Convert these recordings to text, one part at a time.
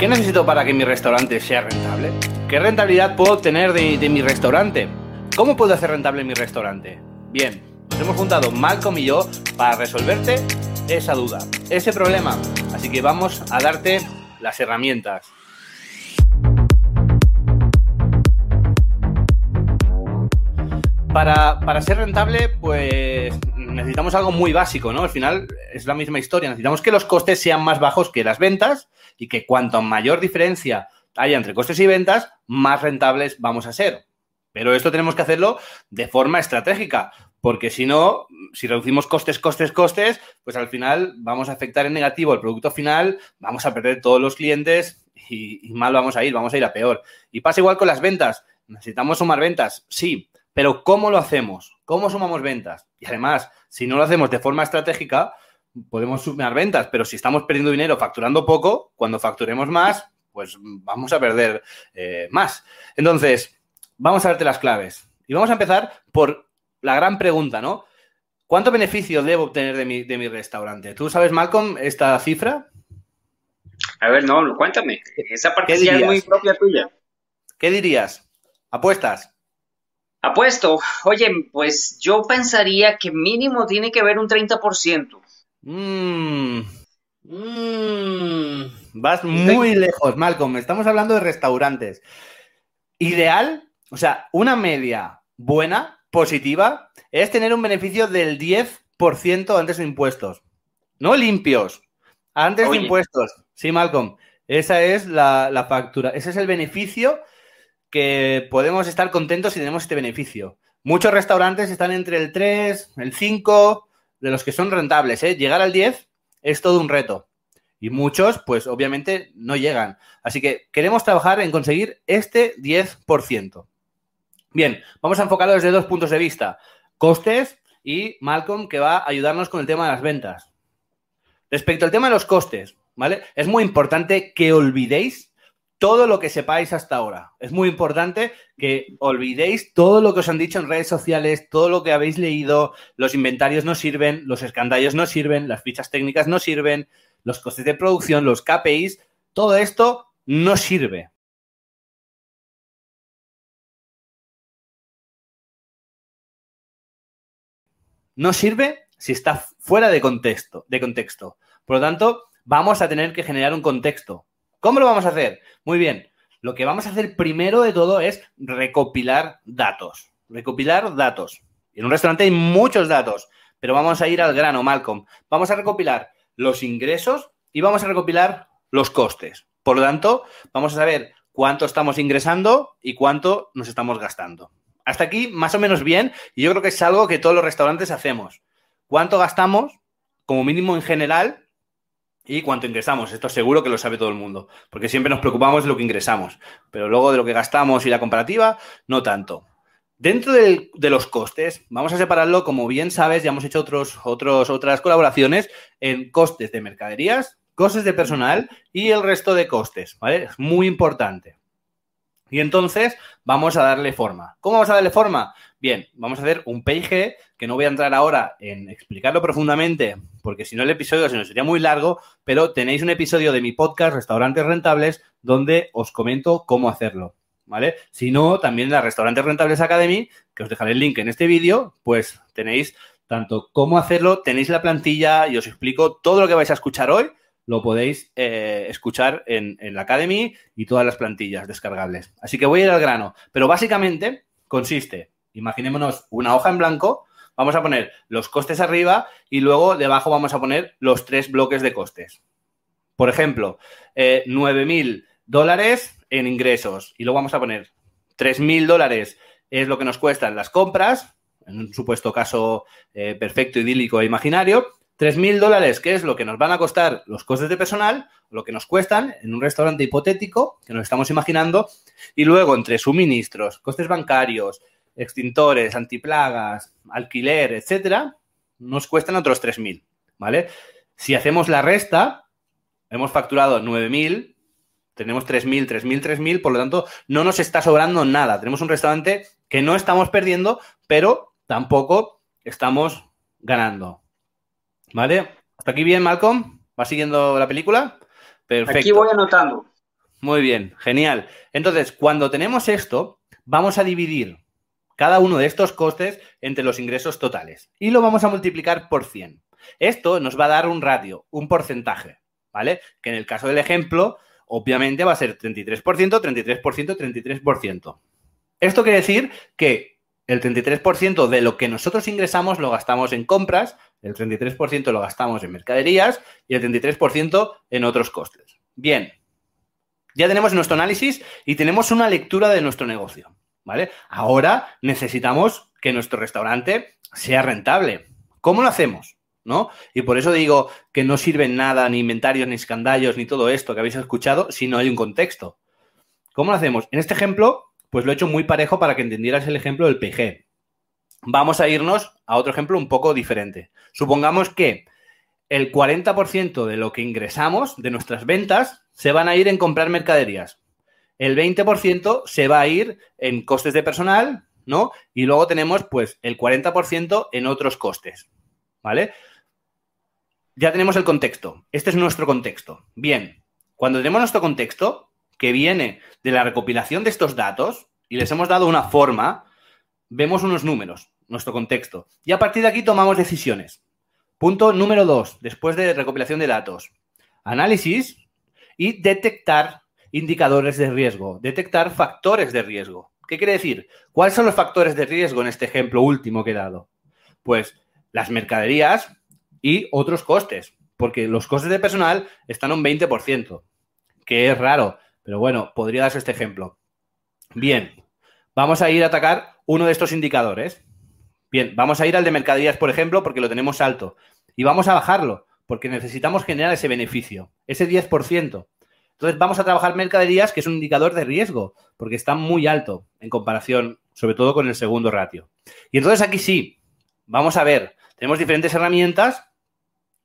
¿Qué necesito para que mi restaurante sea rentable? ¿Qué rentabilidad puedo obtener de, mi restaurante? ¿Cómo puedo hacer rentable mi restaurante? Bien, nos hemos juntado Malcolm y yo para resolverte esa duda, ese problema. Así que vamos a darte las herramientas. Para, para, ser rentable, pues necesitamos algo muy básico, ¿no? Al final es la misma historia. Necesitamos que los costes sean más bajos que las ventas y que cuanto mayor diferencia haya entre costes y ventas, más rentables vamos a ser. Pero esto tenemos que hacerlo de forma estratégica, porque si no, si reducimos costes, costes, costes, pues al final vamos a afectar en negativo el producto final, vamos a perder todos los clientes y, y mal vamos a ir, vamos a ir a peor. Y pasa igual con las ventas. ¿Necesitamos sumar ventas? Sí, pero ¿cómo lo hacemos? ¿Cómo sumamos ventas? Y además, si no lo hacemos de forma estratégica, podemos sumar ventas, pero si estamos perdiendo dinero facturando poco, cuando facturemos más, pues vamos a perder eh, más. Entonces, vamos a verte las claves. Y vamos a empezar por la gran pregunta, ¿no? ¿Cuánto beneficio debo obtener de mi, de mi restaurante? ¿Tú sabes, Malcolm, esta cifra? A ver, no, cuéntame. Esa parte ya es muy propia tuya. ¿Qué dirías? ¿Apuestas? Apuesto. Oye, pues yo pensaría que mínimo tiene que haber un 30%. Mmm. Mmm. Vas muy lejos, Malcolm. Estamos hablando de restaurantes. Ideal, o sea, una media buena, positiva, es tener un beneficio del 10% antes de impuestos. No limpios, antes Oye. de impuestos. Sí, Malcolm. Esa es la, la factura. Ese es el beneficio que podemos estar contentos si tenemos este beneficio. Muchos restaurantes están entre el 3, el 5, de los que son rentables. ¿eh? Llegar al 10 es todo un reto. Y muchos, pues obviamente, no llegan. Así que queremos trabajar en conseguir este 10%. Bien, vamos a enfocarlo desde dos puntos de vista. Costes y Malcolm, que va a ayudarnos con el tema de las ventas. Respecto al tema de los costes, ¿vale? Es muy importante que olvidéis todo lo que sepáis hasta ahora. Es muy importante que olvidéis todo lo que os han dicho en redes sociales, todo lo que habéis leído, los inventarios no sirven, los escandallos no sirven, las fichas técnicas no sirven, los costes de producción, los KPIs, todo esto no sirve. No sirve si está fuera de contexto, de contexto. Por lo tanto, vamos a tener que generar un contexto. ¿Cómo lo vamos a hacer? Muy bien. Lo que vamos a hacer primero de todo es recopilar datos. Recopilar datos. En un restaurante hay muchos datos, pero vamos a ir al grano, Malcolm. Vamos a recopilar los ingresos y vamos a recopilar los costes. Por lo tanto, vamos a saber cuánto estamos ingresando y cuánto nos estamos gastando. Hasta aquí, más o menos bien, y yo creo que es algo que todos los restaurantes hacemos. ¿Cuánto gastamos, como mínimo en general, y cuánto ingresamos. Esto seguro que lo sabe todo el mundo, porque siempre nos preocupamos de lo que ingresamos, pero luego de lo que gastamos y la comparativa, no tanto. Dentro de, los costes, vamos a separarlo, como bien sabes, ya hemos hecho otros, otros, otras colaboraciones en costes de mercaderías, costes de personal y el resto de costes, ¿vale? Es muy importante. Y entonces vamos a darle forma. ¿Cómo vamos a darle forma? Bien, vamos a hacer un PIG que no voy a entrar ahora en explicarlo profundamente, porque si no el episodio sería muy largo, pero tenéis un episodio de mi podcast Restaurantes Rentables donde os comento cómo hacerlo. ¿Vale? Si no, también la Restaurantes Rentables Academy, que os dejaré el link en este vídeo, pues tenéis tanto cómo hacerlo, tenéis la plantilla y os explico todo lo que vais a escuchar hoy lo podéis eh, escuchar en, en, la Academy y todas las plantillas descargables. Así que voy a ir al grano. Pero básicamente consiste, imaginémonos una hoja en blanco, vamos a poner los costes arriba y luego debajo vamos a poner los tres bloques de costes. Por ejemplo, eh, 9.000 dólares en ingresos y luego vamos a poner 3.000 dólares es lo que nos cuestan las compras, en un supuesto caso eh, perfecto, idílico e imaginario, 3.000 dólares, que es lo que nos van a costar los costes de personal, lo que nos cuestan en un restaurante hipotético que nos estamos imaginando, y luego entre suministros, costes bancarios, extintores, antiplagas, alquiler, etcétera, nos cuestan otros 3.000, ¿vale? Si hacemos la resta, hemos facturado 9.000, tenemos 3.000, 3.000, 3.000, por lo tanto, no nos está sobrando nada. Tenemos un restaurante que no estamos perdiendo, pero tampoco estamos ganando. ¿Vale? ¿Hasta aquí bien, Malcolm? ¿Va siguiendo la película? Perfecto. Aquí voy anotando. Muy bien, genial. Entonces, cuando tenemos esto, vamos a dividir cada uno de estos costes entre los ingresos totales y lo vamos a multiplicar por 100. Esto nos va a dar un ratio, un porcentaje, ¿vale? Que en el caso del ejemplo, obviamente va a ser 33%, 33%, 33%. Esto quiere decir que el 33% de lo que nosotros ingresamos lo gastamos en compras, el 33% lo gastamos en mercaderías y el 33% en otros costes. Bien, ya tenemos nuestro análisis y tenemos una lectura de nuestro negocio, ¿vale? Ahora necesitamos que nuestro restaurante sea rentable. ¿Cómo lo hacemos? ¿No? Y por eso digo que no sirven nada, ni inventarios, ni escandallos, ni todo esto que habéis escuchado, si no hay un contexto. ¿Cómo lo hacemos? En este ejemplo, pues lo he hecho muy parejo para que entendieras el ejemplo del PG. Vamos a irnos a otro ejemplo un poco diferente. Supongamos que el 40% de lo que ingresamos, de nuestras ventas, se van a ir en comprar mercaderías. El 20% se va a ir en costes de personal, ¿no? Y luego tenemos, pues, el 40% en otros costes, ¿vale? Ya tenemos el contexto. Este es nuestro contexto. Bien, cuando tenemos nuestro contexto, que viene de la recopilación de estos datos, y les hemos dado una forma, vemos unos números, nuestro contexto. Y a partir de aquí tomamos decisiones. Punto número dos, después de recopilación de datos. Análisis y detectar indicadores de riesgo, detectar factores de riesgo. ¿Qué quiere decir? ¿Cuáles son los factores de riesgo en este ejemplo último que he dado? Pues las mercaderías y otros costes, porque los costes de personal están un 20%, que es raro, pero bueno, podría darse este ejemplo. Bien, vamos a ir a atacar uno de estos indicadores. Bien, vamos a ir al de mercaderías, por ejemplo, porque lo tenemos alto. Y vamos a bajarlo, porque necesitamos generar ese beneficio, ese 10%. Entonces vamos a trabajar mercaderías, que es un indicador de riesgo, porque está muy alto en comparación, sobre todo con el segundo ratio. Y entonces aquí sí, vamos a ver, tenemos diferentes herramientas,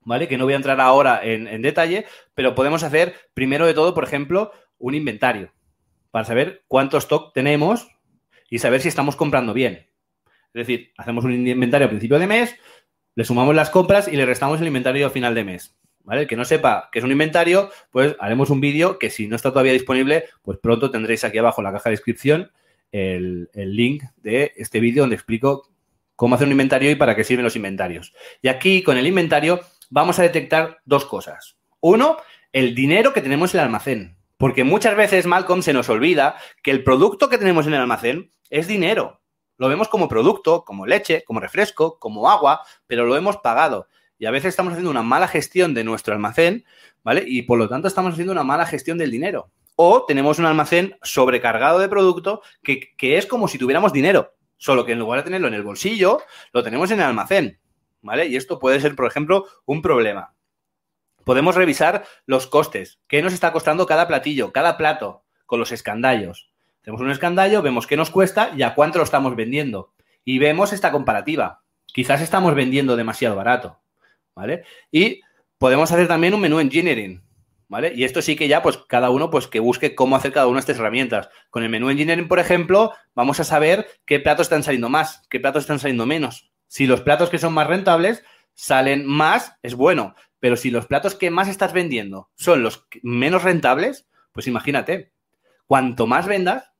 ¿vale? Que no voy a entrar ahora en, en detalle, pero podemos hacer, primero de todo, por ejemplo, un inventario, para saber cuánto stock tenemos y saber si estamos comprando bien. Es decir, hacemos un inventario a principio de mes, le sumamos las compras y le restamos el inventario a final de mes. ¿Vale? El que no sepa qué es un inventario, pues haremos un vídeo que si no está todavía disponible, pues pronto tendréis aquí abajo en la caja de descripción el, el link de este vídeo donde explico cómo hacer un inventario y para qué sirven los inventarios. Y aquí con el inventario vamos a detectar dos cosas. Uno, el dinero que tenemos en el almacén. Porque muchas veces, Malcolm, se nos olvida que el producto que tenemos en el almacén es dinero. Lo vemos como producto, como leche, como refresco, como agua, pero lo hemos pagado. Y a veces estamos haciendo una mala gestión de nuestro almacén, ¿vale? Y por lo tanto estamos haciendo una mala gestión del dinero. O tenemos un almacén sobrecargado de producto que, que es como si tuviéramos dinero, solo que en lugar de tenerlo en el bolsillo, lo tenemos en el almacén, ¿vale? Y esto puede ser, por ejemplo, un problema. Podemos revisar los costes, qué nos está costando cada platillo, cada plato, con los escandallos. Tenemos un escandallo, vemos qué nos cuesta y a cuánto lo estamos vendiendo. Y vemos esta comparativa. Quizás estamos vendiendo demasiado barato, ¿vale? Y podemos hacer también un menú engineering, ¿vale? Y esto sí que ya, pues cada uno, pues que busque cómo hacer cada una de estas herramientas. Con el menú engineering, por ejemplo, vamos a saber qué platos están saliendo más, qué platos están saliendo menos. Si los platos que son más rentables salen más, es bueno. Pero si los platos que más estás vendiendo son los menos rentables, pues imagínate, cuanto más vendas,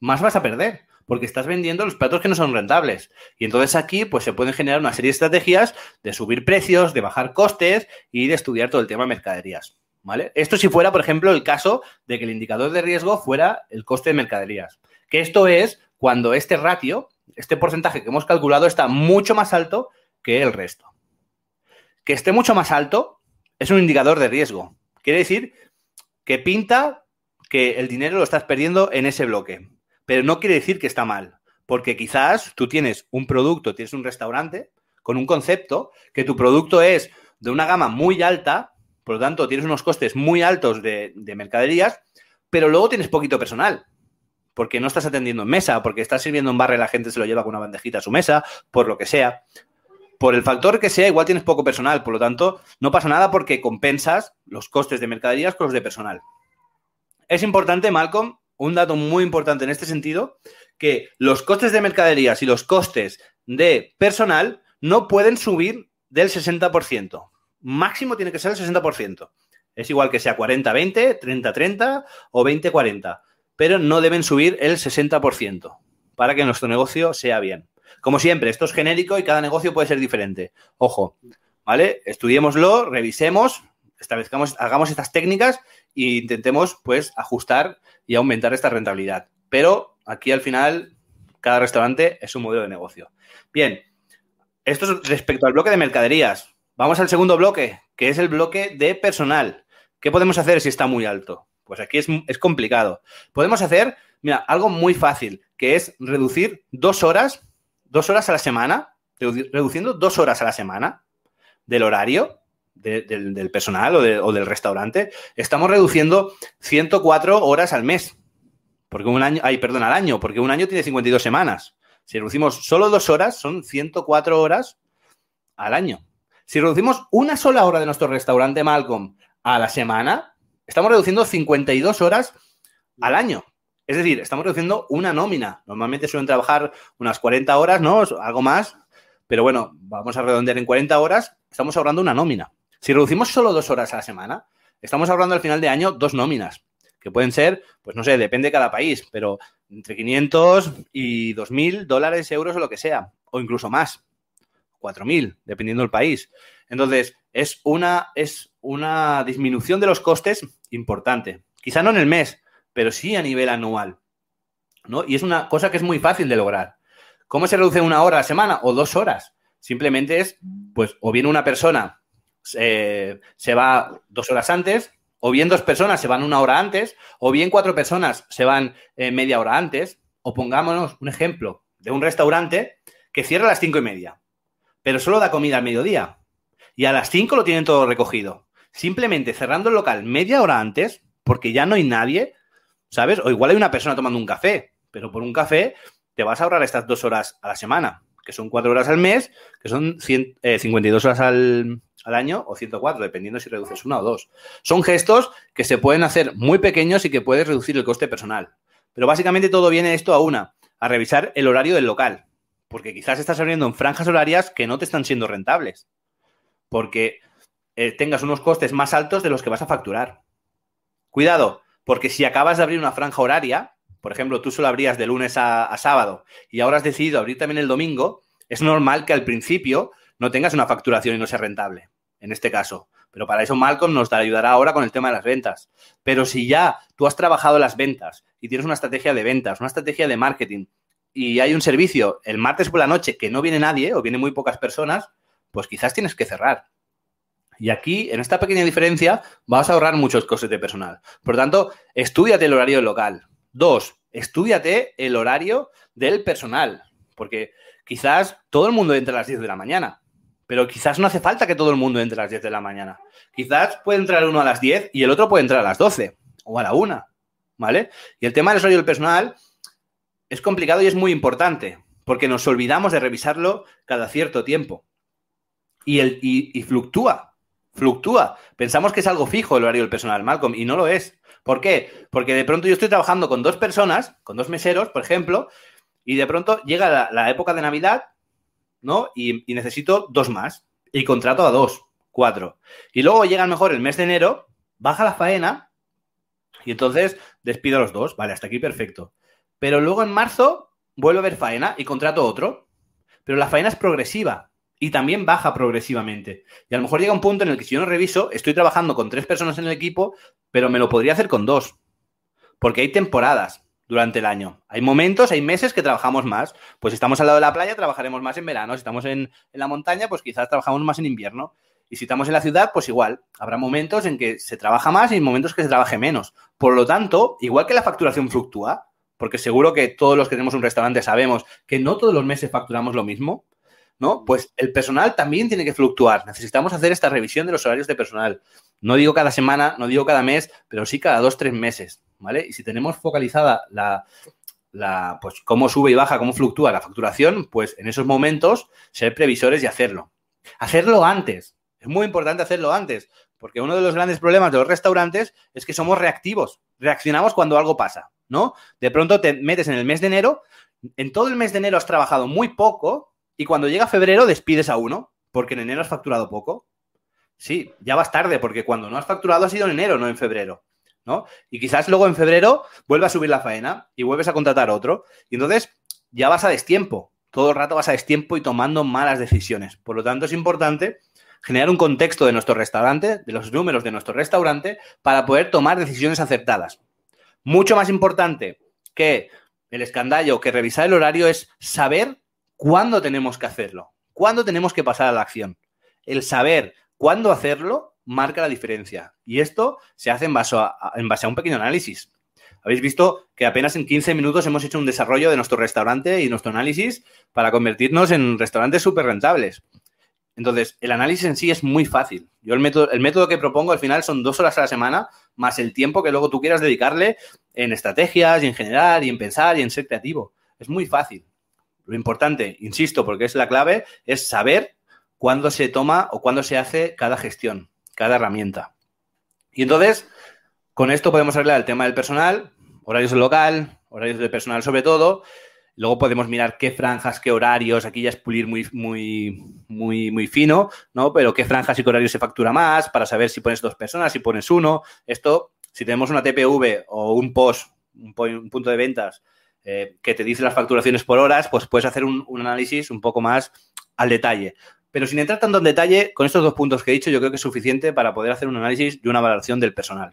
más vas a perder, porque estás vendiendo los platos que no son rentables. Y entonces aquí pues se pueden generar una serie de estrategias de subir precios, de bajar costes y de estudiar todo el tema de mercaderías. ¿Vale? Esto si fuera, por ejemplo, el caso de que el indicador de riesgo fuera el coste de mercaderías. Que esto es cuando este ratio, este porcentaje que hemos calculado está mucho más alto que el resto. Que esté mucho más alto es un indicador de riesgo. Quiere decir que pinta que el dinero lo estás perdiendo en ese bloque pero no quiere decir que está mal, porque quizás tú tienes un producto, tienes un restaurante con un concepto, que tu producto es de una gama muy alta, por lo tanto tienes unos costes muy altos de, mercaderías, pero luego tienes poquito personal, porque no estás atendiendo en mesa, porque estás sirviendo en barra y la gente se lo lleva con una bandejita a su mesa, por lo que sea. Por el factor que sea, igual tienes poco personal, por lo tanto, no pasa nada porque compensas los costes de mercaderías con los de personal. Es importante, Malcolm, un dato muy importante en este sentido, que los costes de mercaderías y los costes de personal no pueden subir del 60%. Máximo tiene que ser el 60%. Es igual que sea 40-20, 30-30 o 20-40, pero no deben subir el 60% para que nuestro negocio sea bien. Como siempre, esto es genérico y cada negocio puede ser diferente. Ojo, ¿vale? Estudiémoslo, revisemos, establezcamos, hagamos estas técnicas e intentemos, pues, ajustar y aumentar esta rentabilidad. Pero aquí al final, cada restaurante es un modelo de negocio. Bien, esto es respecto al bloque de mercaderías. Vamos al segundo bloque, que es el bloque de personal. ¿Qué podemos hacer si está muy alto? Pues aquí es, es complicado. Podemos hacer, mira, algo muy fácil, que es reducir dos horas, dos horas a la semana, reduciendo dos horas a la semana del horario del, personal o, del restaurante, estamos reduciendo 104 horas al mes. Porque un año, ay, perdón, al año, porque un año tiene 52 semanas. Si reducimos solo dos horas, son 104 horas al año. Si reducimos una sola hora de nuestro restaurante Malcolm a la semana, estamos reduciendo 52 horas al año. Es decir, estamos reduciendo una nómina. Normalmente suelen trabajar unas 40 horas, ¿no? Algo más. Pero bueno, vamos a redondear en 40 horas. Estamos ahorrando una nómina. Si reducimos solo dos horas a la semana, estamos ahorrando al final de año dos nóminas, que pueden ser, pues no sé, depende de cada país, pero entre 500 y 2.000 dólares, euros o lo que sea, o incluso más, 4.000, dependiendo del país. Entonces, es una, es una disminución de los costes importante. Quizá no en el mes, pero sí a nivel anual. ¿no? Y es una cosa que es muy fácil de lograr. ¿Cómo se reduce una hora a la semana o dos horas? Simplemente es, pues, o bien una persona se va dos horas antes, o bien dos personas se van una hora antes, o bien cuatro personas se van eh, media hora antes, o pongámonos un ejemplo de un restaurante que cierra a las cinco y media, pero solo da comida al mediodía, y a las cinco lo tienen todo recogido. Simplemente cerrando el local media hora antes, porque ya no hay nadie, ¿sabes? O igual hay una persona tomando un café, pero por un café te vas a ahorrar estas dos horas a la semana, que son cuatro horas al mes, que son 52 eh, horas al, al año o 104, dependiendo si reduces una o dos. Son gestos que se pueden hacer muy pequeños y que puedes reducir el coste personal. Pero básicamente todo viene esto a una, a revisar el horario del local. Porque quizás estás abriendo en franjas horarias que no te están siendo rentables. Porque eh, tengas unos costes más altos de los que vas a facturar. Cuidado, porque si acabas de abrir una franja horaria, por ejemplo, tú solo abrías de lunes a, sábado y ahora has decidido abrir también el domingo, es normal que al principio no tengas una facturación y no sea rentable en este caso. Pero para eso Malcolm nos ayudará ahora con el tema de las ventas. Pero si ya tú has trabajado las ventas y tienes una estrategia de ventas, una estrategia de marketing y hay un servicio el martes por la noche que no viene nadie o vienen muy pocas personas, pues quizás tienes que cerrar. Y aquí, en esta pequeña diferencia, vas a ahorrar muchos costes de personal. Por lo tanto, estudiate el horario local. Dos, estudiate el horario del personal. Porque quizás todo el mundo entra a las 10 de la mañana pero quizás no hace falta que todo el mundo entre a las 10 de la mañana. Quizás puede entrar uno a las 10 y el otro puede entrar a las 12 o a la 1, ¿vale? Y el tema del horario del personal es complicado y es muy importante, porque nos olvidamos de revisarlo cada cierto tiempo. Y, el, y, fluctúa, fluctúa. Pensamos que es algo fijo el horario del personal, Malcolm, y no lo es. ¿Por qué? Porque de pronto yo estoy trabajando con dos personas, con dos meseros, por ejemplo, y de pronto llega la época de Navidad ¿no? Y, necesito dos más. Y contrato a dos, cuatro. Y luego llega mejor el mes de enero, baja la faena y entonces despido a los dos. Vale, hasta aquí perfecto. Pero luego en marzo vuelvo a ver faena y contrato otro. Pero la faena es progresiva y también baja progresivamente. Y a lo mejor llega un punto en el que si yo no reviso, estoy trabajando con tres personas en el equipo, pero me lo podría hacer con dos. Porque hay temporadas durante el año. Hay momentos, hay meses que trabajamos más. Pues si estamos al lado de la playa, trabajaremos más en verano. Si estamos en, la montaña, pues quizás trabajamos más en invierno. Y si estamos en la ciudad, pues igual. Habrá momentos en que se trabaja más y momentos que se trabaje menos. Por lo tanto, igual que la facturación fluctúa, porque seguro que todos los que tenemos un restaurante sabemos que no todos los meses facturamos lo mismo, ¿no? Pues el personal también tiene que fluctuar. Necesitamos hacer esta revisión de los horarios de personal. No digo cada semana, no digo cada mes, pero sí cada dos, tres meses. ¿vale? Y si tenemos focalizada la, la, pues cómo sube y baja, cómo fluctúa la facturación, pues en esos momentos ser previsores y hacerlo. Hacerlo antes. Es muy importante hacerlo antes, porque uno de los grandes problemas de los restaurantes es que somos reactivos. Reaccionamos cuando algo pasa, ¿no? De pronto te metes en el mes de enero, en todo el mes de enero has trabajado muy poco y cuando llega febrero despides a uno, porque en enero has facturado poco. Sí, ya vas tarde, porque cuando no has facturado ha sido en enero, no en febrero. ¿no? Y quizás luego en febrero vuelva a subir la faena y vuelves a contratar otro. Y entonces ya vas a destiempo. Todo el rato vas a destiempo y tomando malas decisiones. Por lo tanto, es importante generar un contexto de nuestro restaurante, de los números de nuestro restaurante, para poder tomar decisiones acertadas. Mucho más importante que el escandallo, que revisar el horario, es saber cuándo tenemos que hacerlo, cuándo tenemos que pasar a la acción. El saber cuándo hacerlo marca la diferencia. Y esto se hace en base a, un pequeño análisis. Habéis visto que apenas en 15 minutos hemos hecho un desarrollo de nuestro restaurante y nuestro análisis para convertirnos en restaurantes súper rentables. Entonces, el análisis en sí es muy fácil. Yo el método, el método que propongo al final son dos horas a la semana, más el tiempo que luego tú quieras dedicarle en estrategias y en general y en pensar y en ser creativo. Es muy fácil. Lo importante, insisto, porque es la clave, es saber cuándo se toma o cuándo se hace cada gestión, cada herramienta. Y entonces, con esto podemos arreglar el tema del personal, horarios local, horarios de personal sobre todo, Luego podemos mirar qué franjas, qué horarios, aquí ya es pulir muy, muy, muy, muy fino, ¿no? Pero qué franjas y qué horarios se factura más para saber si pones dos personas, si pones uno. Esto, si tenemos una TPV o un POS, un, punto de ventas, eh, que te dice las facturaciones por horas, pues puedes hacer un, análisis un poco más al detalle. Pero sin entrar tanto en detalle, con estos dos puntos que he dicho, yo creo que es suficiente para poder hacer un análisis y una valoración del personal.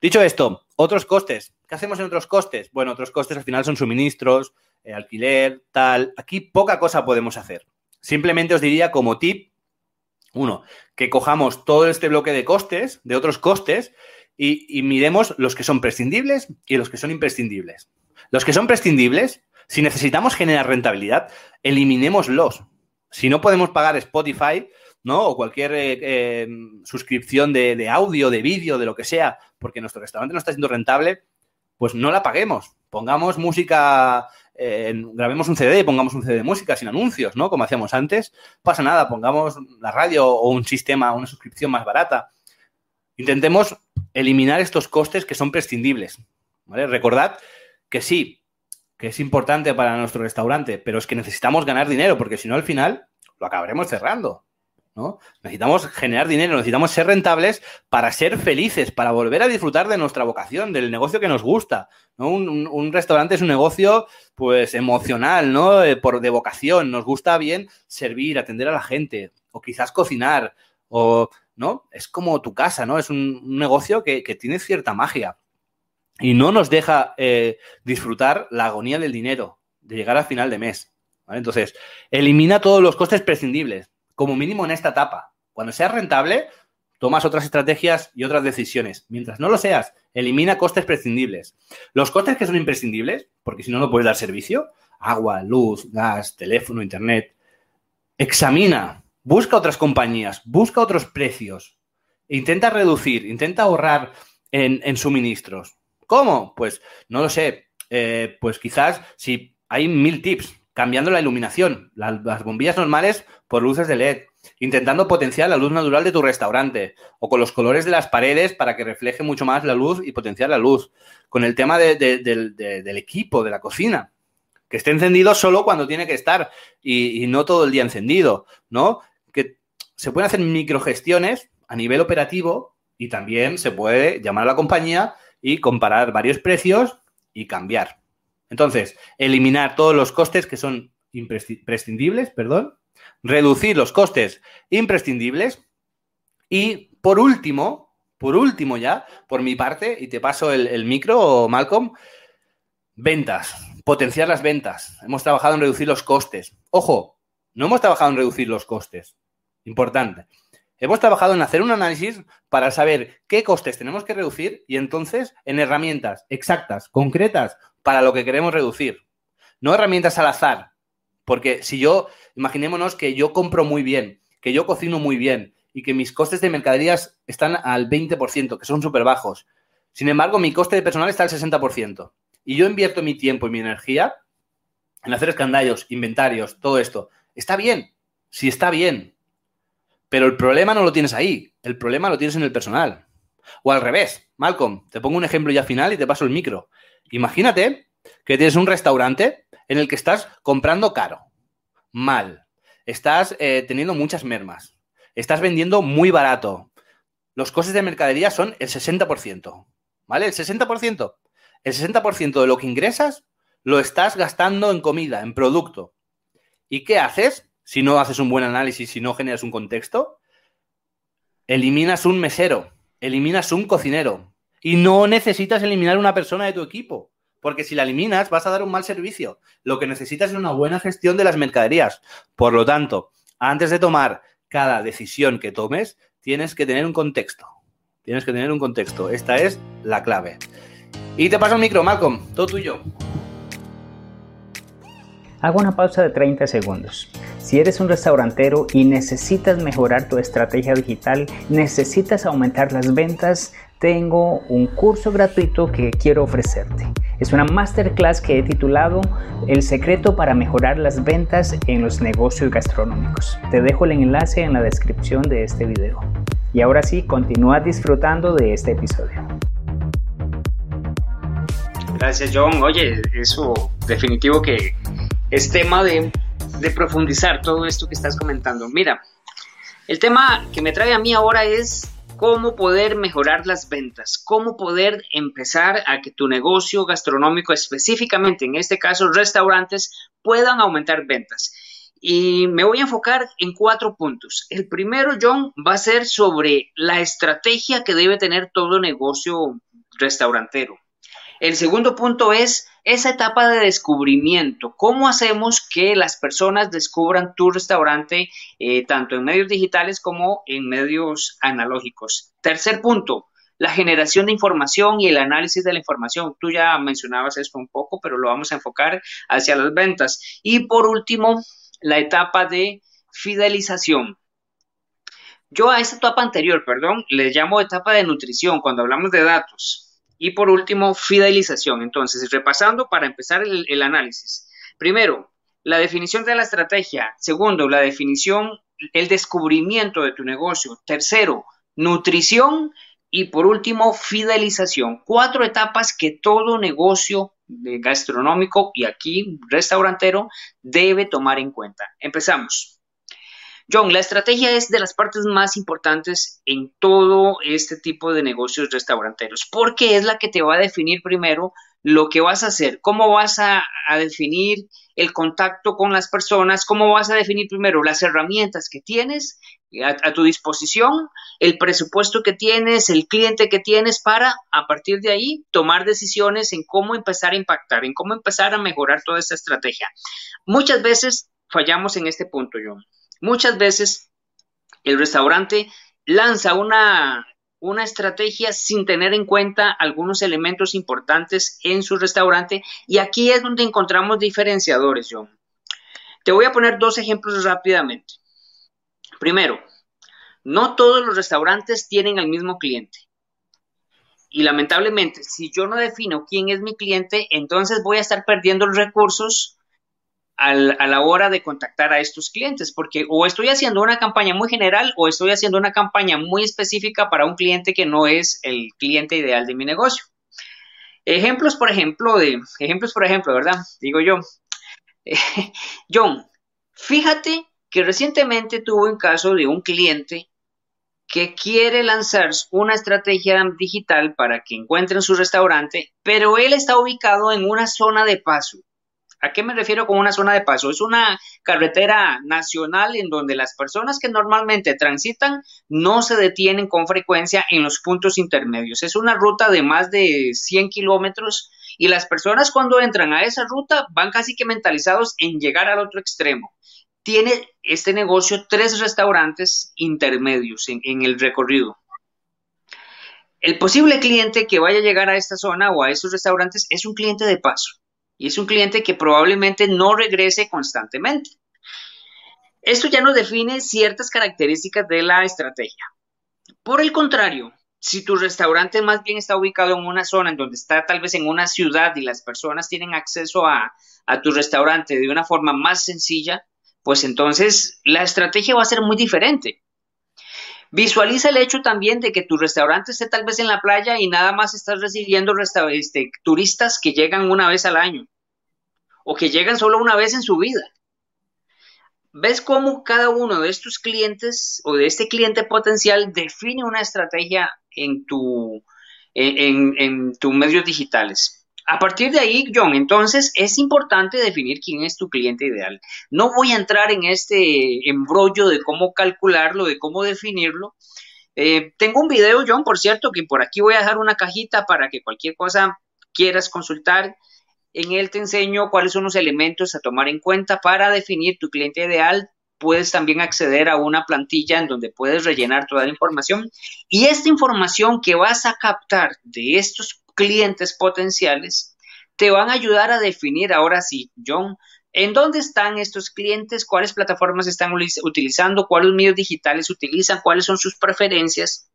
Dicho esto, otros costes. ¿Qué hacemos en otros costes? Bueno, otros costes al final son suministros, eh, alquiler, tal. Aquí poca cosa podemos hacer. Simplemente os diría como tip, uno, que cojamos todo este bloque de costes, de otros costes, y miremos los que son prescindibles y los que son imprescindibles. Los que son prescindibles, si necesitamos generar rentabilidad, eliminémoslos. Si no podemos pagar Spotify, ¿no? O cualquier eh, eh, suscripción de, audio, de vídeo, de lo que sea, porque nuestro restaurante no está siendo rentable, pues no la paguemos. Pongamos música, eh, grabemos un CD, pongamos un CD de música sin anuncios, ¿no? Como hacíamos antes. Pasa nada, pongamos la radio o un sistema, una suscripción más barata. Intentemos eliminar estos costes que son prescindibles. ¿vale? Recordad que sí, que es importante para nuestro restaurante, pero es que necesitamos ganar dinero, porque si no, al final lo acabaremos cerrando. Necesitamos generar dinero, necesitamos ser rentables para ser felices, para volver a disfrutar de nuestra vocación, del negocio que nos gusta. Un, restaurante es un negocio, pues, emocional, ¿no? De, por, de vocación. Nos gusta bien servir, atender a la gente, o quizás cocinar, o, ¿no? Es como tu casa, ¿no? Es un, negocio que, tiene cierta magia y no nos deja eh, disfrutar la agonía del dinero, de llegar al final de mes. Entonces, elimina todos los costes prescindibles como mínimo en esta etapa. Cuando seas rentable, tomas otras estrategias y otras decisiones. Mientras no lo seas, elimina costes prescindibles. Los costes que son imprescindibles, porque si no, no puedes dar servicio, agua, luz, gas, teléfono, internet, examina, busca otras compañías, busca otros precios, intenta reducir, intenta ahorrar en, suministros. ¿Cómo? Pues no lo sé. Eh, pues quizás si hay mil tips, cambiando la iluminación, las bombillas normales por luces de LED, intentando potenciar la luz natural de tu restaurante o con los colores de las paredes para que refleje mucho más la luz y potenciar la luz, con el tema del equipo, de la cocina, que esté encendido solo cuando tiene que estar y, no todo el día encendido, ¿no? Que se pueden hacer microgestiones a nivel operativo y también se puede llamar a la compañía y comparar varios precios y cambiar. Entonces, eliminar todos los costes que son imprescindibles, perdón, reducir los costes imprescindibles y, por último, por último ya, por mi parte, y te paso el, micro, Malcolm, ventas, potenciar las ventas. Hemos trabajado en reducir los costes. Ojo, no hemos trabajado en reducir los costes. Importante. Hemos trabajado en hacer un análisis para saber qué costes tenemos que reducir y entonces en herramientas exactas, concretas, para lo que queremos reducir. No herramientas al azar. Porque si yo, imaginémonos que yo compro muy bien, que yo cocino muy bien y que mis costes de mercaderías están al 20%, que son súper bajos. Sin embargo, mi coste de personal está al 60%. Y yo invierto mi tiempo y mi energía en hacer escandallos, inventarios, todo esto. Está bien, sí está bien. Pero el problema no lo tienes ahí, el problema lo tienes en el personal. O al revés, Malcolm, te pongo un ejemplo ya final y te paso el micro. Imagínate que tienes un restaurante en el que estás comprando caro, mal, estás eh, teniendo muchas mermas, estás vendiendo muy barato. Los costes de mercadería son el 60%, ¿vale? El 60%. El 60% de lo que ingresas lo estás gastando en comida, en producto. ¿Y qué haces si no haces un buen análisis, si no generas un contexto? Eliminas un mesero, eliminas un cocinero y no necesitas eliminar una persona de tu equipo. Porque si la eliminas, vas a dar un mal servicio. Lo que necesitas es una buena gestión de las mercaderías. Por lo tanto, antes de tomar cada decisión que tomes, tienes que tener un contexto. Tienes que tener un contexto. Esta es la clave. Y te paso el micro, Malcolm. Todo tuyo. Hago una pausa de 30 segundos. Si eres un restaurantero y necesitas mejorar tu estrategia digital, necesitas aumentar las ventas, tengo un curso gratuito que quiero ofrecerte. Es una masterclass que he titulado El secreto para mejorar las ventas en los negocios gastronómicos. Te dejo el enlace en la descripción de este video. Y ahora sí, continúa disfrutando de este episodio. Gracias John. Oye, eso definitivo que es tema de, profundizar todo esto que estás comentando. Mira, el tema que me trae a mí ahora es cómo poder mejorar las ventas, cómo poder empezar a que tu negocio gastronómico, específicamente en este caso restaurantes, puedan aumentar ventas. Y me voy a enfocar en cuatro puntos. El primero, John, va a ser sobre la estrategia que debe tener todo negocio restaurantero. El segundo punto es esa etapa de descubrimiento. ¿Cómo hacemos que las personas descubran tu restaurante eh, tanto en medios digitales como en medios analógicos? Tercer punto, la generación de información y el análisis de la información. Tú ya mencionabas esto un poco, pero lo vamos a enfocar hacia las ventas. Y por último, la etapa de fidelización. Yo a esta etapa anterior, perdón, le llamo etapa de nutrición cuando hablamos de datos. Y por último, fidelización. Entonces, repasando para empezar el, análisis. Primero, la definición de la estrategia. Segundo, la definición, el descubrimiento de tu negocio. Tercero, nutrición. Y por último, fidelización. Cuatro etapas que todo negocio gastronómico y aquí restaurantero debe tomar en cuenta. Empezamos. John, la estrategia es de las partes más importantes en todo este tipo de negocios restauranteros, porque es la que te va a definir primero lo que vas a hacer, cómo vas a, definir el contacto con las personas, cómo vas a definir primero las herramientas que tienes a, a, tu disposición, el presupuesto que tienes, el cliente que tienes para a partir de ahí tomar decisiones en cómo empezar a impactar, en cómo empezar a mejorar toda esta estrategia. Muchas veces fallamos en este punto, John. Muchas veces el restaurante lanza una, una estrategia sin tener en cuenta algunos elementos importantes en su restaurante y aquí es donde encontramos diferenciadores, John. Te voy a poner dos ejemplos rápidamente. Primero, no todos los restaurantes tienen el mismo cliente. Y lamentablemente, si yo no defino quién es mi cliente, entonces voy a estar perdiendo los recursos a la hora de contactar a estos clientes, porque o estoy haciendo una campaña muy general o estoy haciendo una campaña muy específica para un cliente que no es el cliente ideal de mi negocio. Ejemplos, por ejemplo, de ejemplos, por ejemplo, ¿verdad? Digo yo, John, fíjate que recientemente tuve un caso de un cliente que quiere lanzar una estrategia digital para que encuentren su restaurante, pero él está ubicado en una zona de paso ¿A qué me refiero con una zona de paso? Es una carretera nacional en donde las personas que normalmente transitan no se detienen con frecuencia en los puntos intermedios. Es una ruta de más de 100 kilómetros y las personas cuando entran a esa ruta van casi que mentalizados en llegar al otro extremo. Tiene este negocio tres restaurantes intermedios en, en el recorrido. El posible cliente que vaya a llegar a esta zona o a esos restaurantes es un cliente de paso y es un cliente que probablemente no regrese constantemente. Esto ya nos define ciertas características de la estrategia. Por el contrario, si tu restaurante más bien está ubicado en una zona en donde está tal vez en una ciudad y las personas tienen acceso a, a tu restaurante de una forma más sencilla, pues entonces la estrategia va a ser muy diferente. Visualiza el hecho también de que tu restaurante esté tal vez en la playa y nada más estás recibiendo este, turistas que llegan una vez al año o que llegan solo una vez en su vida. ves cómo cada uno de estos clientes o de este cliente potencial define una estrategia en tu en, en tus medios digitales. A partir de ahí, John, entonces es importante definir quién es tu cliente ideal. No voy a entrar en este embrollo de cómo calcularlo, de cómo definirlo. Eh, tengo un video, John, por cierto, que por aquí voy a dejar una cajita para que cualquier cosa quieras consultar. En él te enseño cuáles son los elementos a tomar en cuenta para definir tu cliente ideal. Puedes también acceder a una plantilla en donde puedes rellenar toda la información. Y esta información que vas a captar de estos clientes potenciales, te van a ayudar a definir ahora sí, John, en dónde están estos clientes, cuáles plataformas están utilizando, cuáles medios digitales utilizan, cuáles son sus preferencias,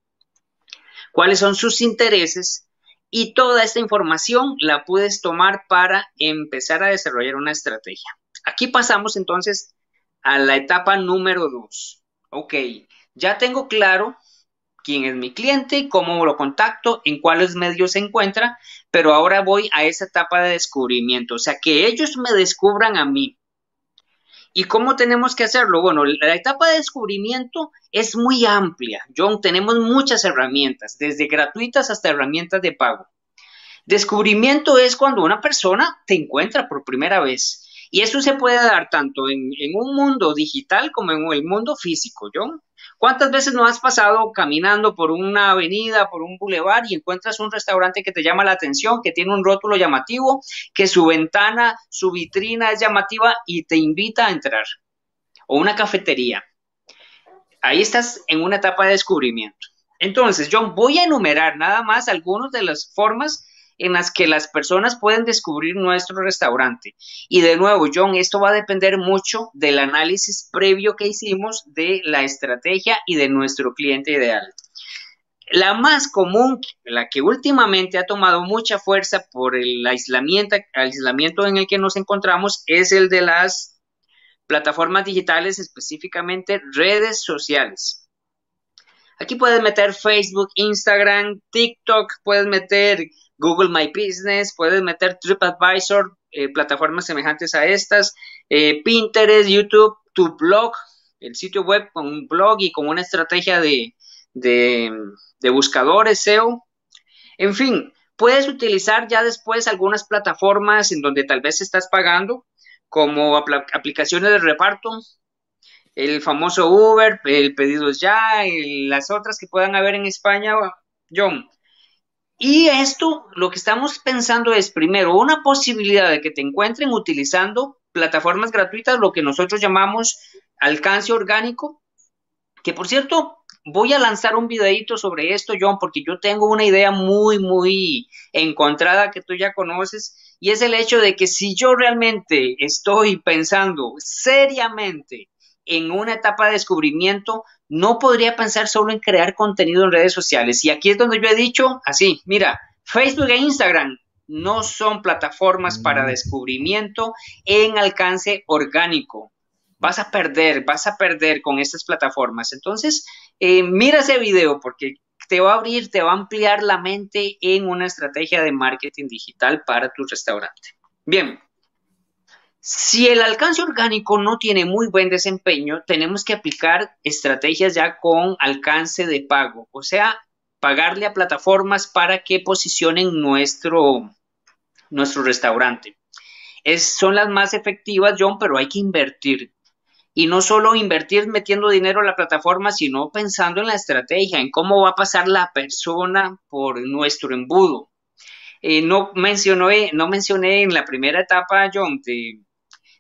cuáles son sus intereses. Y toda esta información la puedes tomar para empezar a desarrollar una estrategia. Aquí pasamos entonces a la etapa número dos. Ok, ya tengo claro quién es mi cliente, cómo lo contacto, en cuáles medios se encuentra, pero ahora voy a esa etapa de descubrimiento, o sea, que ellos me descubran a mí. ¿Y cómo tenemos que hacerlo? Bueno, la etapa de descubrimiento es muy amplia. John, tenemos muchas herramientas, desde gratuitas hasta herramientas de pago. Descubrimiento es cuando una persona te encuentra por primera vez. Y eso se puede dar tanto en, en un mundo digital como en el mundo físico, John. ¿Cuántas veces no has pasado caminando por una avenida, por un bulevar y encuentras un restaurante que te llama la atención, que tiene un rótulo llamativo, que su ventana, su vitrina es llamativa y te invita a entrar? O una cafetería. Ahí estás en una etapa de descubrimiento. Entonces, yo voy a enumerar nada más algunas de las formas en las que las personas pueden descubrir nuestro restaurante. Y de nuevo, John, esto va a depender mucho del análisis previo que hicimos de la estrategia y de nuestro cliente ideal. La más común, la que últimamente ha tomado mucha fuerza por el aislamiento, aislamiento en el que nos encontramos, es el de las plataformas digitales, específicamente redes sociales. Aquí puedes meter Facebook, Instagram, TikTok, puedes meter Google My Business, puedes meter TripAdvisor, eh, plataformas semejantes a estas, eh, Pinterest, YouTube, tu blog, el sitio web con un blog y con una estrategia de, de, buscadores SEO. En fin, puedes utilizar ya después algunas plataformas en donde tal vez estás pagando, como aplicaciones de reparto, el famoso Uber, el Pedidos Ya, las otras que puedan haber en España, John. Y esto, lo que estamos pensando es, primero, una posibilidad de que te encuentren utilizando plataformas gratuitas, lo que nosotros llamamos alcance orgánico, que por cierto, voy a lanzar un videito sobre esto, John, porque yo tengo una idea muy, muy encontrada que tú ya conoces, y es el hecho de que si yo realmente estoy pensando seriamente en una etapa de descubrimiento, no podría pensar solo en crear contenido en redes sociales. Y aquí es donde yo he dicho, así, mira, Facebook e Instagram no son plataformas para mm. descubrimiento en alcance orgánico. Vas a perder, vas a perder con estas plataformas. Entonces, eh, mira ese video porque te va a abrir, te va a ampliar la mente en una estrategia de marketing digital para tu restaurante. Bien, si el alcance orgánico no tiene muy buen desempeño, tenemos que aplicar estrategias ya con alcance de pago, o sea, pagarle a plataformas para que posicionen nuestro, nuestro restaurante. son las más efectivas, John, pero hay que invertir. Y no solo invertir metiendo dinero a la plataforma, sino pensando en la estrategia, en cómo va a pasar la persona por nuestro embudo. Eh, no, mencioné, no mencioné en la primera etapa, John, de,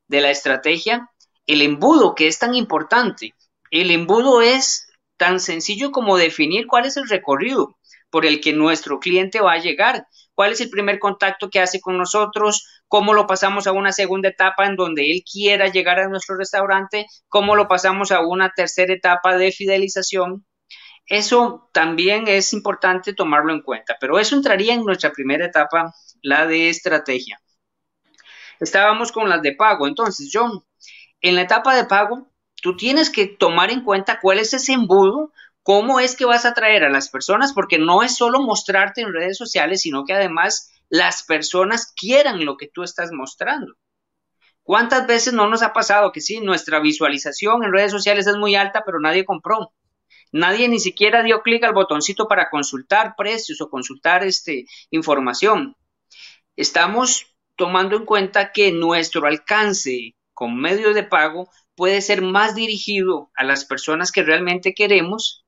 de la estrategia, el embudo, que es tan importante. El embudo es tan sencillo como definir cuál es el recorrido por el que nuestro cliente va a llegar, cuál es el primer contacto que hace con nosotros, cómo lo pasamos a una segunda etapa en donde él quiera llegar a nuestro restaurante, cómo lo pasamos a una tercera etapa de fidelización. Eso también es importante tomarlo en cuenta, pero eso entraría en nuestra primera etapa, la de estrategia estábamos con las de pago. Entonces, John, en la etapa de pago, tú tienes que tomar en cuenta cuál es ese embudo, cómo es que vas a atraer a las personas, porque no es solo mostrarte en redes sociales, sino que además las personas quieran lo que tú estás mostrando. ¿Cuántas veces no nos ha pasado que sí, nuestra visualización en redes sociales es muy alta, pero nadie compró? Nadie ni siquiera dio clic al botoncito para consultar precios o consultar este, información. Estamos tomando en cuenta que nuestro alcance con medios de pago puede ser más dirigido a las personas que realmente queremos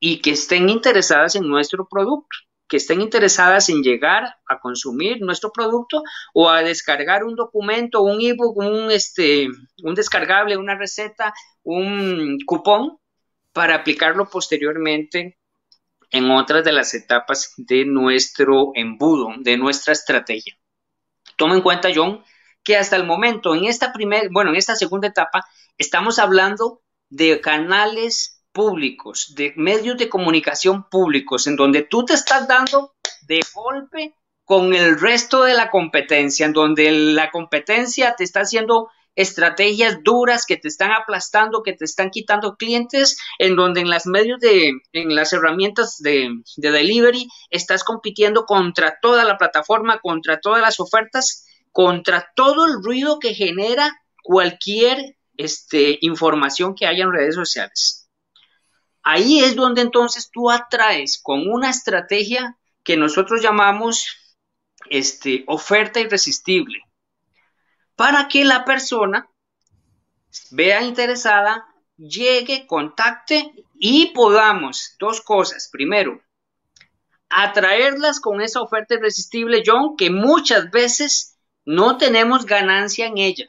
y que estén interesadas en nuestro producto que estén interesadas en llegar a consumir nuestro producto o a descargar un documento, un ebook, un, este, un descargable, una receta, un cupón para aplicarlo posteriormente en otras de las etapas de nuestro embudo, de nuestra estrategia. Toma en cuenta, John, que hasta el momento, en esta primera, bueno, en esta segunda etapa, estamos hablando de canales públicos, de medios de comunicación públicos, en donde tú te estás dando de golpe con el resto de la competencia, en donde la competencia te está haciendo estrategias duras que te están aplastando, que te están quitando clientes, en donde en las medios de, en las herramientas de, de delivery estás compitiendo contra toda la plataforma, contra todas las ofertas, contra todo el ruido que genera cualquier este, información que haya en redes sociales. Ahí es donde entonces tú atraes con una estrategia que nosotros llamamos este, oferta irresistible, para que la persona vea interesada, llegue, contacte y podamos, dos cosas. Primero, atraerlas con esa oferta irresistible, John, que muchas veces no tenemos ganancia en ella,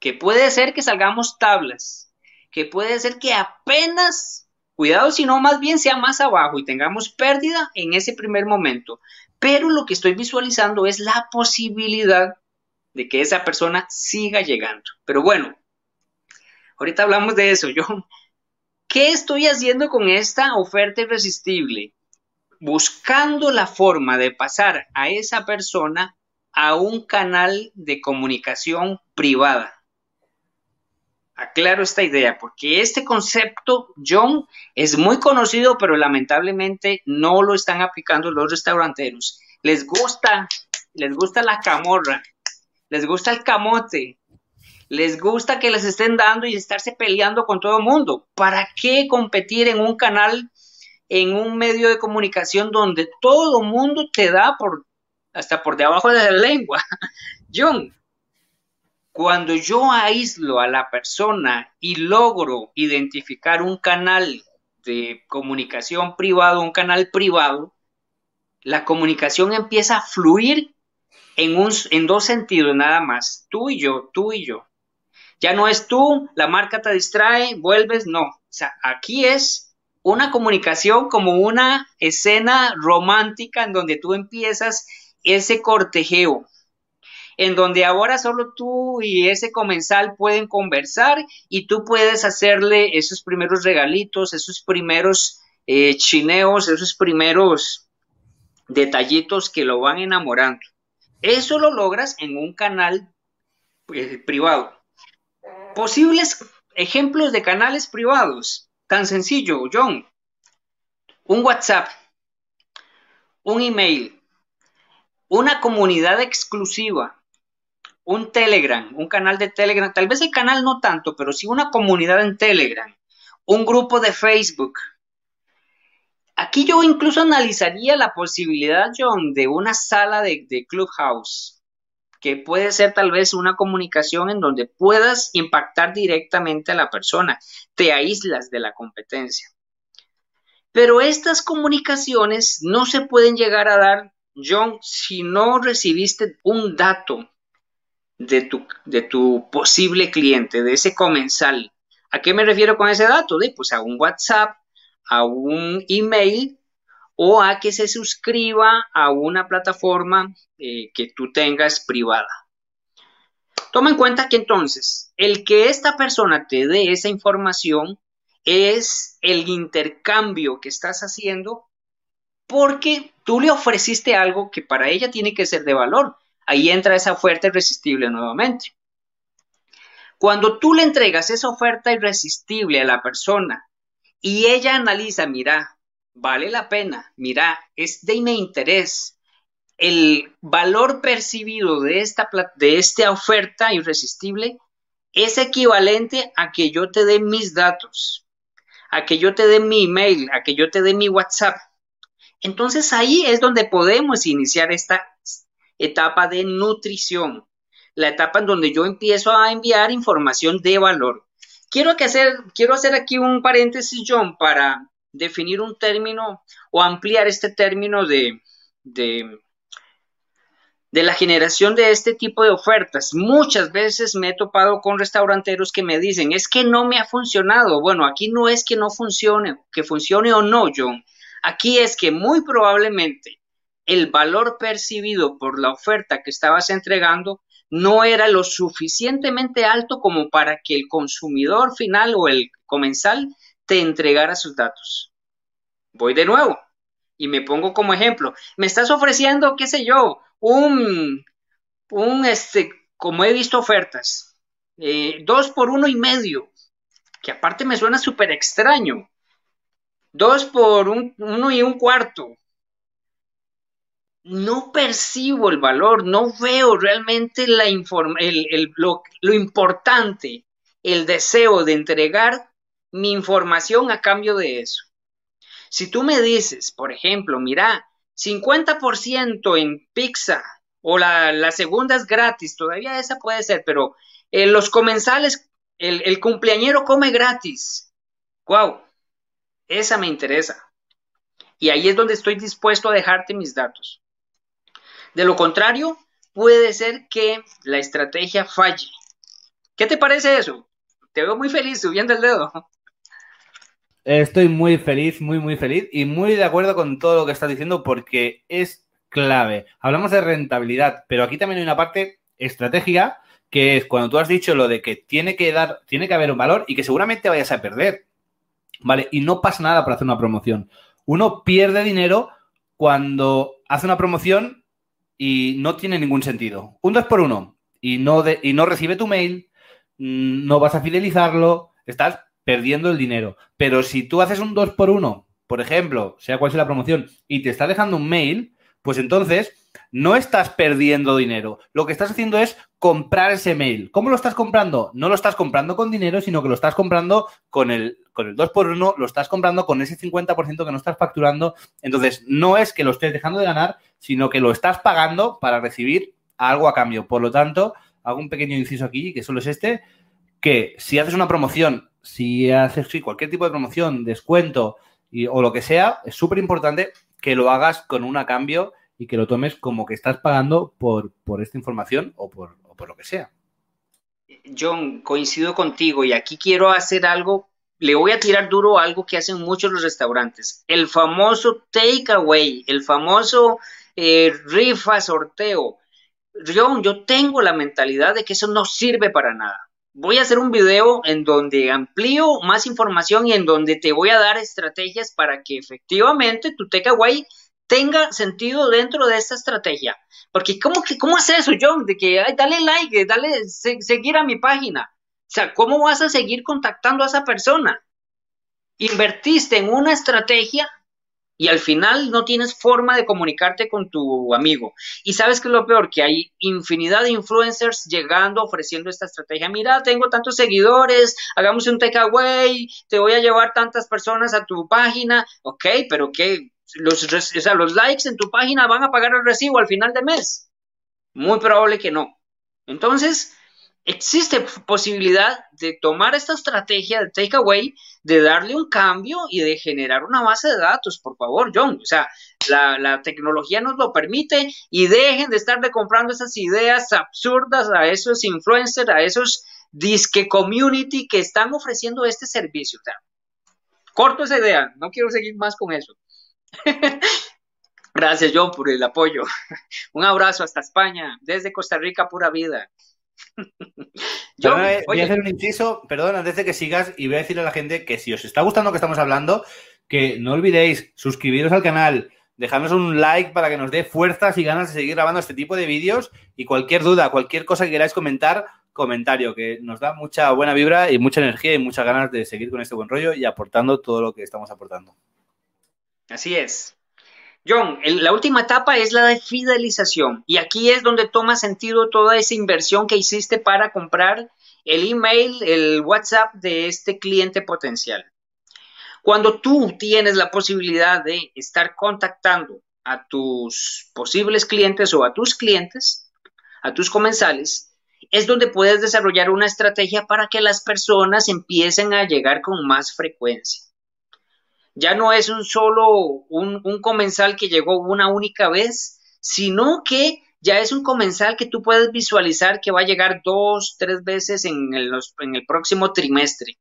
que puede ser que salgamos tablas, que puede ser que apenas Cuidado si no más bien sea más abajo y tengamos pérdida en ese primer momento. Pero lo que estoy visualizando es la posibilidad de que esa persona siga llegando. Pero bueno, ahorita hablamos de eso. Yo, ¿qué estoy haciendo con esta oferta irresistible? Buscando la forma de pasar a esa persona a un canal de comunicación privada. Aclaro esta idea, porque este concepto, John, es muy conocido, pero lamentablemente no lo están aplicando los restauranteros. Les gusta, les gusta la camorra, les gusta el camote, les gusta que les estén dando y estarse peleando con todo el mundo. ¿Para qué competir en un canal, en un medio de comunicación donde todo el mundo te da por hasta por debajo de la lengua? John, cuando yo aíslo a la persona y logro identificar un canal de comunicación privado, un canal privado, la comunicación empieza a fluir en, un, en dos sentidos nada más, tú y yo, tú y yo. Ya no es tú, la marca te distrae, vuelves, no. O sea, aquí es una comunicación como una escena romántica en donde tú empiezas ese cortejeo, en donde ahora solo tú y ese comensal pueden conversar y tú puedes hacerle esos primeros regalitos, esos primeros eh, chineos, esos primeros detallitos que lo van enamorando. Eso lo logras en un canal eh, privado. Posibles ejemplos de canales privados. Tan sencillo, John. Un WhatsApp, un email, una comunidad exclusiva, un Telegram, un canal de Telegram, tal vez el canal no tanto, pero sí una comunidad en Telegram, un grupo de Facebook. Aquí yo incluso analizaría la posibilidad, John, de una sala de, Clubhouse, que puede ser tal vez una comunicación en donde puedas impactar directamente a la persona, te aíslas de la competencia. Pero estas comunicaciones no se pueden llegar a dar, John, si no recibiste un dato de tu, posible cliente, de ese comensal. ¿A qué me refiero con ese dato? Pues a un WhatsApp, a un email o a que se suscriba a una plataforma eh, que tú tengas privada. Toma en cuenta que entonces el que esta persona te dé esa información es el intercambio que estás haciendo porque tú le ofreciste algo que para ella tiene que ser de valor. Ahí entra esa oferta irresistible nuevamente. Cuando tú le entregas esa oferta irresistible a la persona y ella analiza, mira, vale la pena, mira, es de mi interés, el valor percibido de esta, de esta oferta irresistible es equivalente a que yo te dé mis datos, a que yo te dé mi email, a que yo te dé mi WhatsApp. Entonces ahí es donde podemos iniciar esta etapa de nutrición, la etapa en donde yo empiezo a enviar información de valor. Quiero, hacer aquí un paréntesis, John, para definir un término o ampliar este término de, de, de la generación de este tipo de ofertas. Muchas veces me he topado con restauranteros que me dicen, es que no me ha funcionado. Bueno, aquí no es que no funcione, que funcione o no, John. Aquí es que muy probablemente el valor percibido por la oferta que estabas entregando no era lo suficientemente alto como para que el consumidor final o el comensal te entregara sus datos. Voy de nuevo y me pongo como ejemplo. Me estás ofreciendo, qué sé yo, un, un este, como he visto ofertas, eh, dos por uno y medio, que aparte me suena súper extraño. Dos por uno y un cuarto no percibo el valor, no veo realmente la el, lo, lo importante, el deseo de entregar mi información a cambio de eso. Si tú me dices, por ejemplo, mira, 50% en pizza o la, segunda es gratis, todavía esa puede ser, pero eh, los comensales, el, el cumpleañero come gratis. ¡Wow! Esa me interesa. Y ahí es donde estoy dispuesto a dejarte mis datos. De lo contrario, puede ser que la estrategia falle. ¿Qué te parece eso? Te veo muy feliz subiendo el dedo. Estoy muy feliz, muy, muy feliz y muy de acuerdo con todo lo que estás diciendo porque es clave. Hablamos de rentabilidad, pero aquí también hay una parte estratégica que es cuando tú has dicho lo de que tiene que dar, tiene que haber un valor y que seguramente vayas a perder. ¿Vale? Y no pasa nada por hacer una promoción. Uno pierde dinero cuando hace una promoción y no tiene ningún sentido. Un 2 por 1 y no, y no recibe tu mail, mm, no vas a fidelizarlo, estás perdiendo el dinero. Pero si tú haces un 2 por 1 por ejemplo, sea cual sea la promoción, y te está dejando un mail, pues entonces no estás perdiendo dinero. Lo que estás haciendo es comprar ese mail. ¿Cómo lo estás comprando? No lo estás comprando con dinero, sino que lo estás comprando con el, con el 2 por 1 lo estás comprando con ese 50% que no estás facturando. Entonces, no es que lo estés dejando de ganar, sino que lo estás pagando para recibir algo a cambio. Por lo tanto, hago un pequeño inciso aquí, que solo es este, que si haces una promoción, si haces cualquier tipo de promoción, descuento o lo que sea, es súper importante que lo hagas con un a cambio y que lo tomes como que estás pagando por, por esta información o por, por lo que sea. John, coincido contigo y aquí quiero hacer algo, le voy a tirar duro algo que hacen muchos los restaurantes, el famoso takeaway, el famoso eh, rifa, sorteo. John, yo tengo la mentalidad de que eso no sirve para nada. Voy a hacer un video en donde amplío más información y en donde te voy a dar estrategias para que efectivamente tu takeaway tenga sentido dentro de esta estrategia. Porque ¿cómo, cómo es eso, John? De que ay, dale like, dale seguir a mi página. O sea, ¿cómo vas a seguir contactando a esa persona? Invertiste en una estrategia y al final no tienes forma de comunicarte con tu amigo. Y sabes que es lo peor, que hay infinidad de influencers llegando ofreciendo esta estrategia. Mira, tengo tantos seguidores, hagamos un takeaway, te voy a llevar tantas personas a tu página. Ok, pero ¿qué? Los, los likes en tu página van a pagar el recibo al final de mes. Muy probable que no. Entonces, existe posibilidad de tomar esta estrategia de takeaway, de darle un cambio y de generar una base de datos, por favor, John. O sea, la, tecnología nos lo permite y dejen de estar comprando esas ideas absurdas a esos influencers, a esos disque community que están ofreciendo este servicio. O sea, corto esa idea, no quiero seguir más con eso. Gracias, John, por el apoyo. Un abrazo hasta España, desde Costa Rica, pura vida. Yo voy a hacer un inciso, perdón, antes de que sigas, y voy a decirle a la gente que si os está gustando lo que estamos hablando, que no olvidéis suscribiros al canal, dejarnos un like para que nos dé fuerzas y ganas de seguir grabando este tipo de vídeos y cualquier duda, cualquier cosa que queráis comentar, comentario, que nos da mucha buena vibra y mucha energía y muchas ganas de seguir con este buen rollo y aportando todo lo que estamos aportando. Así es. John, la última etapa es la de fidelización y aquí es donde toma sentido toda esa inversión que hiciste para comprar el email, el WhatsApp de este cliente potencial. Cuando tú tienes la posibilidad de estar contactando a tus posibles clientes o a tus clientes, a tus comensales, es donde puedes desarrollar una estrategia para que las personas empiecen a llegar con más frecuencia ya no es un solo, un, comensal que llegó una única vez, sino que ya es un comensal que tú puedes visualizar que va a llegar dos, tres veces en el, próximo trimestre.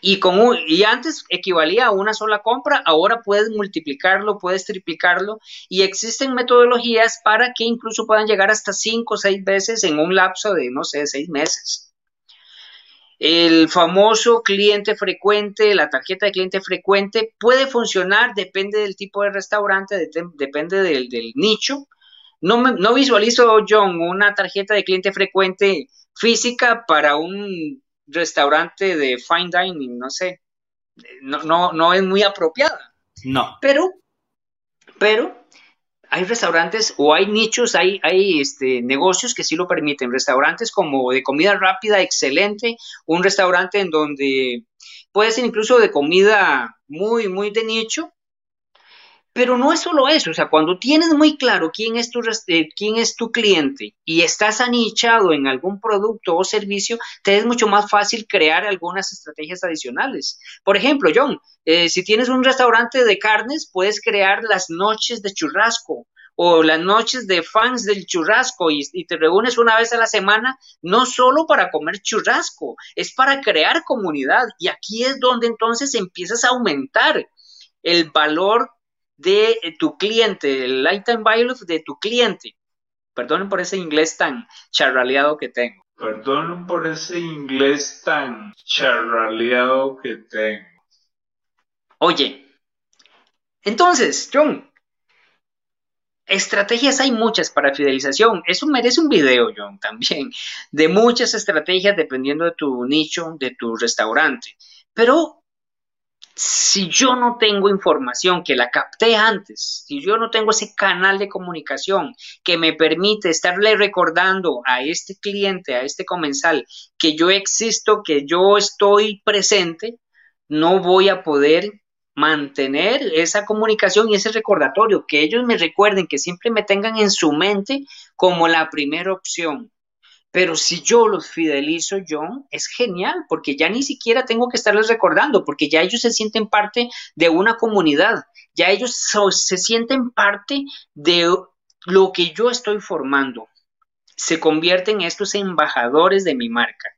Y, como, y antes equivalía a una sola compra, ahora puedes multiplicarlo, puedes triplicarlo y existen metodologías para que incluso puedan llegar hasta cinco o seis veces en un lapso de, no sé, seis meses. El famoso cliente frecuente, la tarjeta de cliente frecuente, puede funcionar, depende del tipo de restaurante, depende del, nicho. No, no visualizo, John, una tarjeta de cliente frecuente física para un restaurante de fine dining, no sé. No, no, no es muy apropiada. No. Pero, pero hay restaurantes o hay nichos, hay, hay este, negocios que sí lo permiten. Restaurantes como de comida rápida, excelente. Un restaurante en donde puede ser incluso de comida muy, muy de nicho, pero no es solo eso, o sea, cuando tienes muy claro quién es tu, eh, quién es tu cliente y estás anichado en algún producto o servicio, te es mucho más fácil crear algunas estrategias adicionales. Por ejemplo, John, eh, si tienes un restaurante de carnes, puedes crear las noches de churrasco o las noches de fans del churrasco y, y, te reúnes una vez a la semana, no solo para comer churrasco, es para crear comunidad. Y aquí es donde entonces empiezas a aumentar el valor de eh, tu cliente, el lifetime value de tu cliente. Perdonen por ese inglés tan charraleado que tengo. Perdonen por ese inglés tan charraleado que tengo. Oye, entonces, John, estrategias hay muchas para fidelización. Eso merece un video, John, también, de muchas estrategias dependiendo de tu nicho, de tu restaurante. Pero si yo no tengo información que la capté antes, si yo no tengo ese canal de comunicación que me permite estarle recordando a este cliente, a este comensal, que yo existo, que yo estoy presente, no voy a poder mantener esa comunicación y ese recordatorio, que ellos me recuerden, que siempre me tengan en su mente como la primera opción. Pero si yo los fidelizo yo, es genial, porque ya ni siquiera tengo que estarles recordando, porque ya ellos se sienten parte de una comunidad, ya ellos se sienten parte de lo que yo estoy formando. Se convierten estos embajadores de mi marca.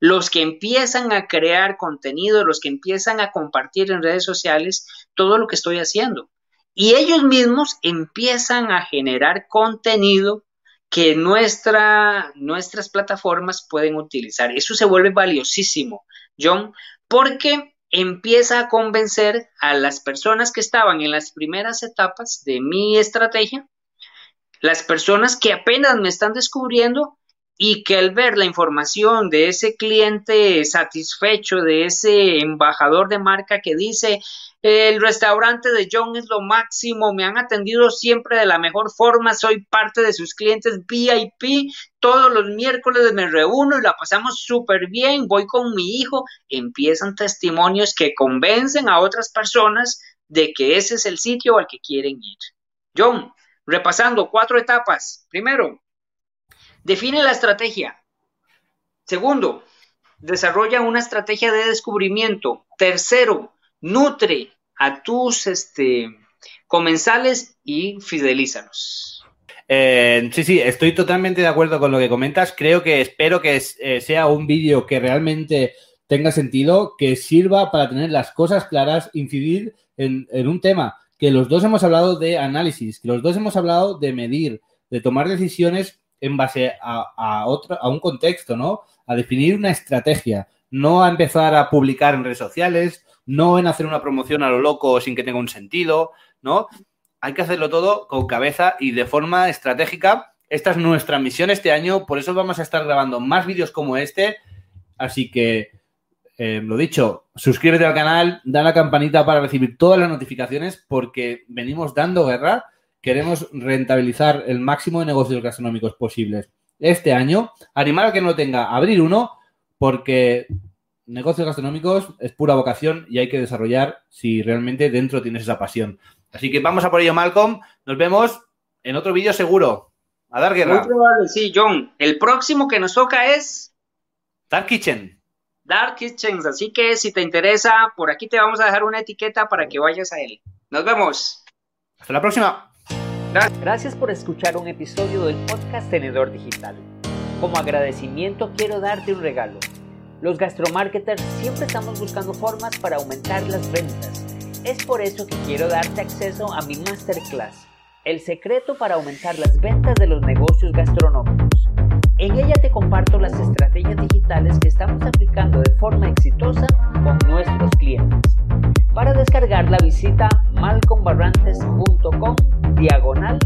Los que empiezan a crear contenido, los que empiezan a compartir en redes sociales todo lo que estoy haciendo. Y ellos mismos empiezan a generar contenido que nuestra, nuestras plataformas pueden utilizar. Eso se vuelve valiosísimo, John, porque empieza a convencer a las personas que estaban en las primeras etapas de mi estrategia, las personas que apenas me están descubriendo y que al ver la información de ese cliente satisfecho, de ese embajador de marca que dice, el restaurante de John es lo máximo, me han atendido siempre de la mejor forma, soy parte de sus clientes VIP, todos los miércoles me reúno y la pasamos súper bien, voy con mi hijo, empiezan testimonios que convencen a otras personas de que ese es el sitio al que quieren ir. John, repasando cuatro etapas. Primero, define la estrategia. Segundo, desarrolla una estrategia de descubrimiento. Tercero, nutre a tus este, comensales y fidelízalos. Eh, sí, sí, estoy totalmente de acuerdo con lo que comentas. Creo que espero que eh, sea un vídeo que realmente tenga sentido, que sirva para tener las cosas claras, incidir en, un tema que los dos hemos hablado de análisis, que los dos hemos hablado de medir, de tomar decisiones en base a, otro, a un contexto, ¿no? A definir una estrategia, no a empezar a publicar en redes sociales, no en hacer una promoción a lo loco sin que tenga un sentido, ¿no? Hay que hacerlo todo con cabeza y de forma estratégica. Esta es nuestra misión este año, por eso vamos a estar grabando más vídeos como este. Así que eh, lo dicho, suscríbete al canal, da la campanita para recibir todas las notificaciones porque venimos dando guerra. Queremos rentabilizar el máximo de negocios gastronómicos posibles este año. Animar a que no lo tenga, abrir uno porque negocios gastronómicos es pura vocación y hay que desarrollar si realmente dentro tienes esa pasión. Así que vamos a por ello, Malcolm. Nos vemos en otro vídeo seguro. A dar guerra. Muy probable, sí, John. El próximo que nos toca es Dark Kitchen. Dark Kitchens. Así que si te interesa, por aquí te vamos a dejar una etiqueta para que vayas a él. Nos vemos. Hasta la próxima. Gracias por escuchar un episodio del podcast Tenedor Digital. Como agradecimiento quiero darte un regalo. Los gastromarketers siempre estamos buscando formas para aumentar las ventas. Es por eso que quiero darte acceso a mi masterclass, El secreto para aumentar las ventas de los negocios gastronómicos. En ella te comparto las estrategias digitales que estamos aplicando de forma exitosa con nuestros clientes. Para descargarla visita malcombarrantes.com diagonal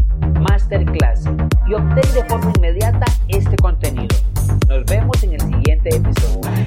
masterclass y obtén de forma inmediata este contenido. Nos vemos en el siguiente episodio.